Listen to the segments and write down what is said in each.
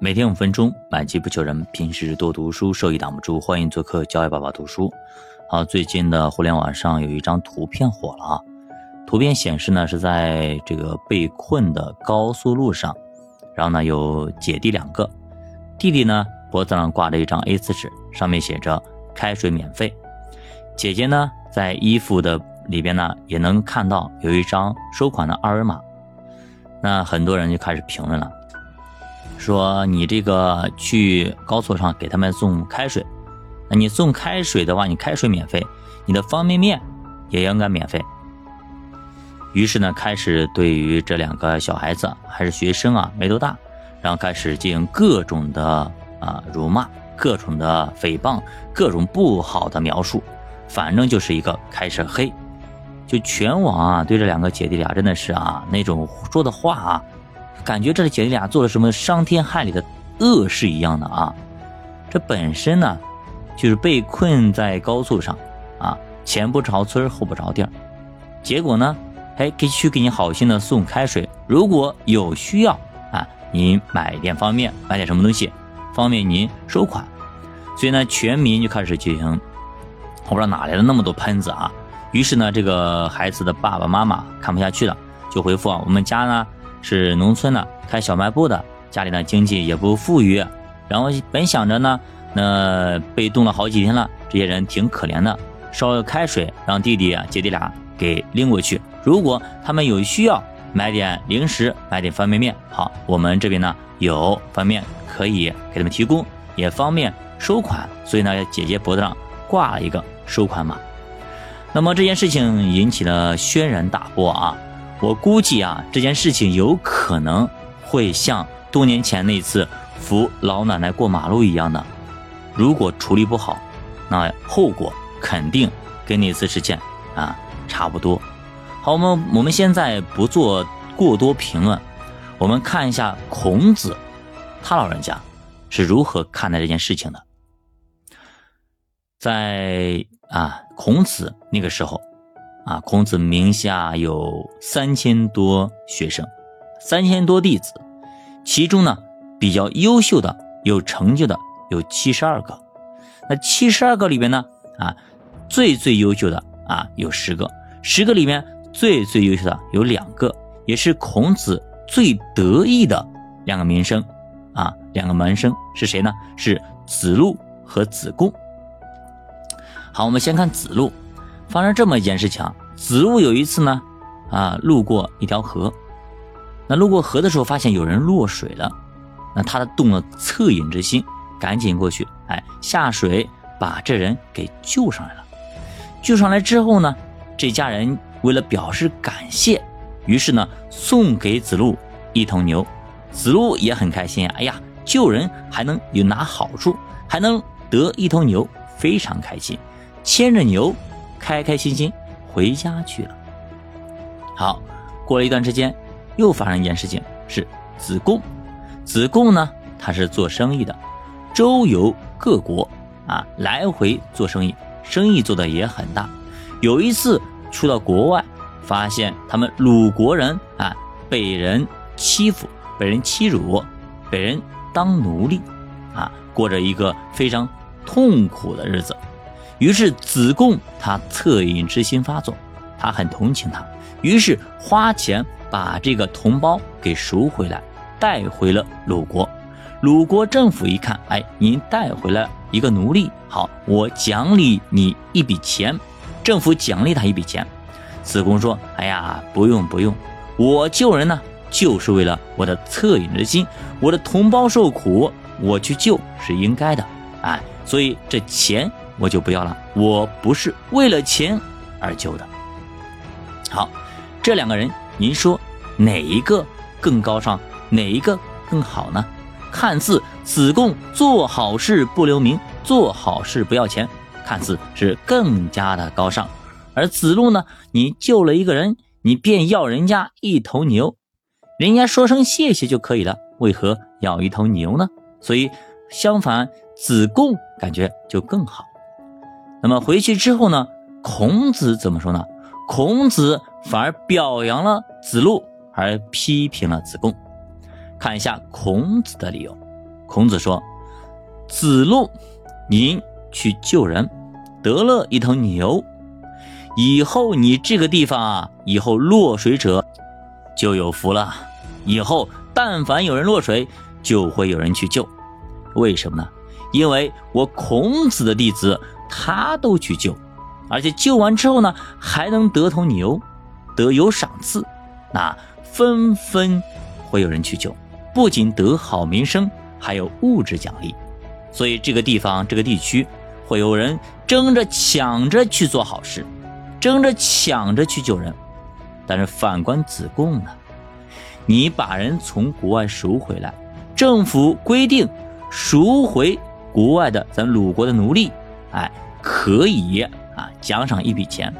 每天五分钟，满级不求人。平时多读书，受益挡不住。欢迎做客教爱爸爸读书。好，最近的互联网上有一张图片火了啊，图片显示呢是在这个被困的高速路上，然后呢有姐弟两个，弟弟呢脖子上挂着一张 A4 纸，上面写着开水免费。姐姐呢在衣服的里边呢也能看到有一张收款的二维码。那很多人就开始评论了。说你这个去高速上给他们送开水，那你送开水的话，你开水免费，你的方便面也应该免费。于是呢，开始对于这两个小孩子还是学生啊，没多大，然后开始进行各种的啊辱骂，各种的诽谤，各种不好的描述，反正就是一个开始黑，就全网啊对这两个姐弟俩真的是啊那种说的话啊。感觉这姐弟俩做了什么伤天害理的恶事一样的啊！这本身呢，就是被困在高速上啊，前不着村后不着店结果呢，哎，给去给你好心的送开水，如果有需要啊，您买点方便，买点什么东西，方便您收款。所以呢，全民就开始进行，我不知道哪来的那么多喷子啊！于是呢，这个孩子的爸爸妈妈看不下去了，就回复啊，我们家呢。是农村的，开小卖部的，家里呢经济也不富裕，然后本想着呢，那被冻了好几天了，这些人挺可怜的，烧个开水让弟弟啊姐弟俩给拎过去。如果他们有需要买点零食，买点方便面，好，我们这边呢有方便面可以给他们提供，也方便收款。所以呢，姐姐脖子上挂了一个收款码。那么这件事情引起了轩然大波啊。我估计啊，这件事情有可能会像多年前那次扶老奶奶过马路一样的，如果处理不好，那后果肯定跟那次事件啊差不多。好，我们我们现在不做过多评论，我们看一下孔子，他老人家是如何看待这件事情的。在啊，孔子那个时候。啊，孔子名下有三千多学生，三千多弟子，其中呢比较优秀的、有成就的有七十二个。那七十二个里边呢，啊，最最优秀的啊有十个，十个里面最最优秀的有两个，也是孔子最得意的两个名声，啊，两个门生是谁呢？是子路和子贡。好，我们先看子路。发生这么一件事情，子路有一次呢，啊，路过一条河，那路过河的时候，发现有人落水了，那他动了恻隐之心，赶紧过去，哎，下水把这人给救上来了。救上来之后呢，这家人为了表示感谢，于是呢，送给子路一头牛。子路也很开心，哎呀，救人还能有拿好处，还能得一头牛，非常开心，牵着牛。开开心心回家去了。好，过了一段时间，又发生一件事情，是子贡。子贡呢，他是做生意的，周游各国啊，来回做生意，生意做的也很大。有一次出到国外，发现他们鲁国人啊被人欺负，被人欺辱，被人当奴隶，啊，过着一个非常痛苦的日子。于是子贡他恻隐之心发作，他很同情他，于是花钱把这个同胞给赎回来，带回了鲁国。鲁国政府一看，哎，您带回来一个奴隶，好，我奖励你一笔钱。政府奖励他一笔钱。子贡说：“哎呀，不用不用，我救人呢，就是为了我的恻隐之心，我的同胞受苦，我去救是应该的。哎，所以这钱。”我就不要了，我不是为了钱而救的。好，这两个人，您说哪一个更高尚，哪一个更好呢？看似子贡做好事不留名，做好事不要钱，看似是更加的高尚。而子路呢，你救了一个人，你便要人家一头牛，人家说声谢谢就可以了，为何要一头牛呢？所以相反，子贡感觉就更好。那么回去之后呢？孔子怎么说呢？孔子反而表扬了子路，而批评了子贡。看一下孔子的理由。孔子说：“子路，您去救人，得了一头牛，以后你这个地方啊，以后落水者就有福了。以后但凡有人落水，就会有人去救。为什么呢？因为我孔子的弟子他都去救，而且救完之后呢，还能得头牛，得有赏赐，那纷纷会有人去救，不仅得好名声。”还有物质奖励，所以这个地方、这个地区会有人争着抢着去做好事，争着抢着去救人。但是反观子贡呢，你把人从国外赎回来，政府规定赎回国外的咱鲁国的奴隶，哎，可以啊，奖赏一笔钱，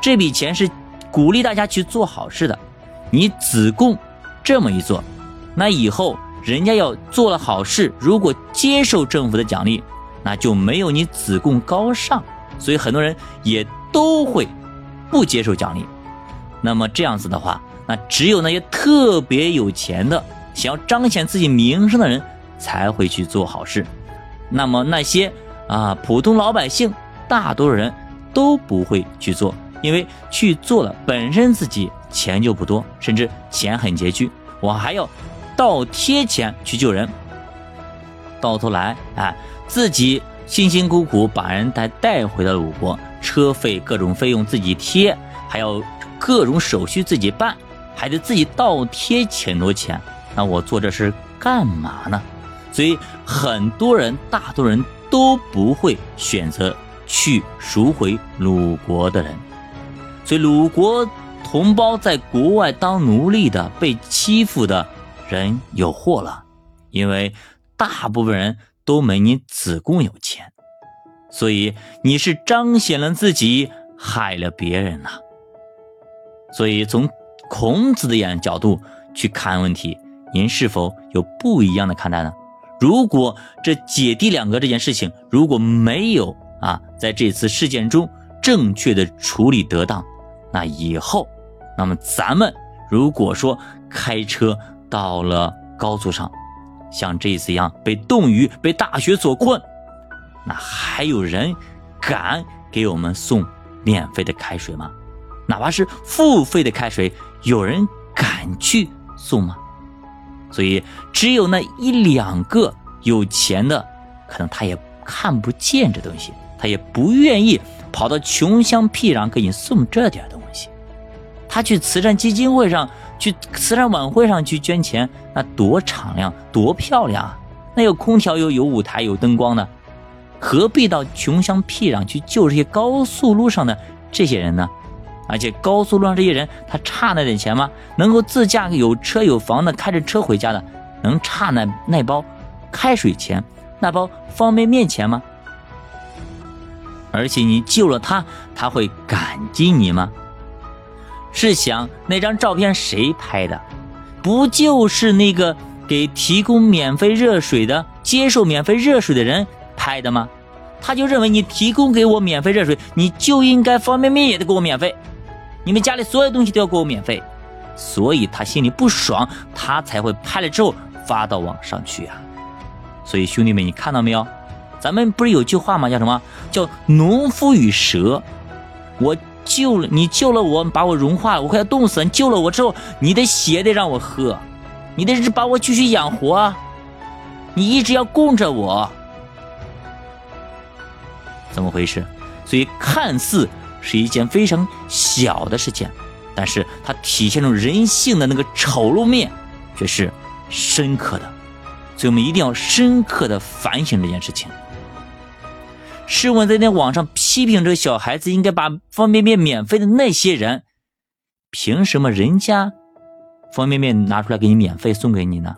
这笔钱是鼓励大家去做好事的。你子贡这么一做，那以后。人家要做了好事，如果接受政府的奖励，那就没有你子贡高尚，所以很多人也都会不接受奖励。那么这样子的话，那只有那些特别有钱的，想要彰显自己名声的人才会去做好事。那么那些啊普通老百姓，大多数人都不会去做，因为去做了本身自己钱就不多，甚至钱很拮据，我还要。倒贴钱去救人，到头来，哎，自己辛辛苦苦把人带带回了鲁国，车费各种费用自己贴，还要各种手续自己办，还得自己倒贴很多钱。那我做这事干嘛呢？所以很多人，大多人都不会选择去赎回鲁国的人。所以鲁国同胞在国外当奴隶的，被欺负的。人有祸了，因为大部分人都没你子贡有钱，所以你是彰显了自己，害了别人呐。所以从孔子的眼角度去看问题，您是否有不一样的看待呢？如果这姐弟两个这件事情如果没有啊，在这次事件中正确的处理得当，那以后，那么咱们如果说开车。到了高速上，像这次一样被冻雨、被大雪所困，那还有人敢给我们送免费的开水吗？哪怕是付费的开水，有人敢去送吗？所以，只有那一两个有钱的，可能他也看不见这东西，他也不愿意跑到穷乡僻壤给你送这点东西。他去慈善基金会上。去慈善晚会上去捐钱，那多敞亮，多漂亮啊！那有空调，有有舞台，有灯光的，何必到穷乡僻壤去救这些高速路上的这些人呢？而且高速路上这些人，他差那点钱吗？能够自驾有车有房的，开着车回家的，能差那那包开水钱，那包方便面钱吗？而且你救了他，他会感激你吗？试想那张照片谁拍的？不就是那个给提供免费热水的、接受免费热水的人拍的吗？他就认为你提供给我免费热水，你就应该方便面也得给我免费，你们家里所有东西都要给我免费，所以他心里不爽，他才会拍了之后发到网上去啊。所以兄弟们，你看到没有？咱们不是有句话吗？叫什么？叫农夫与蛇。我。救了你，救了我，把我融化了，我快要冻死了。你救了我之后，你的血得让我喝，你得把我继续养活，你一直要供着我，怎么回事？所以看似是一件非常小的事情，但是它体现出人性的那个丑陋面，却是深刻的。所以我们一定要深刻的反省这件事情。试问，在那网上批评这个小孩子应该把方便面免费的那些人，凭什么人家方便面拿出来给你免费送给你呢？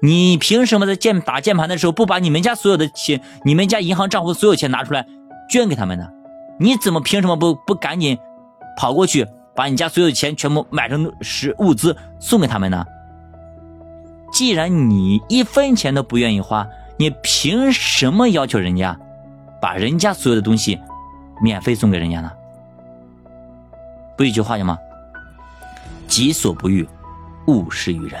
你凭什么在键打键盘的时候不把你们家所有的钱、你们家银行账户所有钱拿出来捐给他们呢？你怎么凭什么不不赶紧跑过去把你家所有的钱全部买成食物资送给他们呢？既然你一分钱都不愿意花，你凭什么要求人家？把人家所有的东西免费送给人家呢？不一句话吗？己所不欲，勿施于人。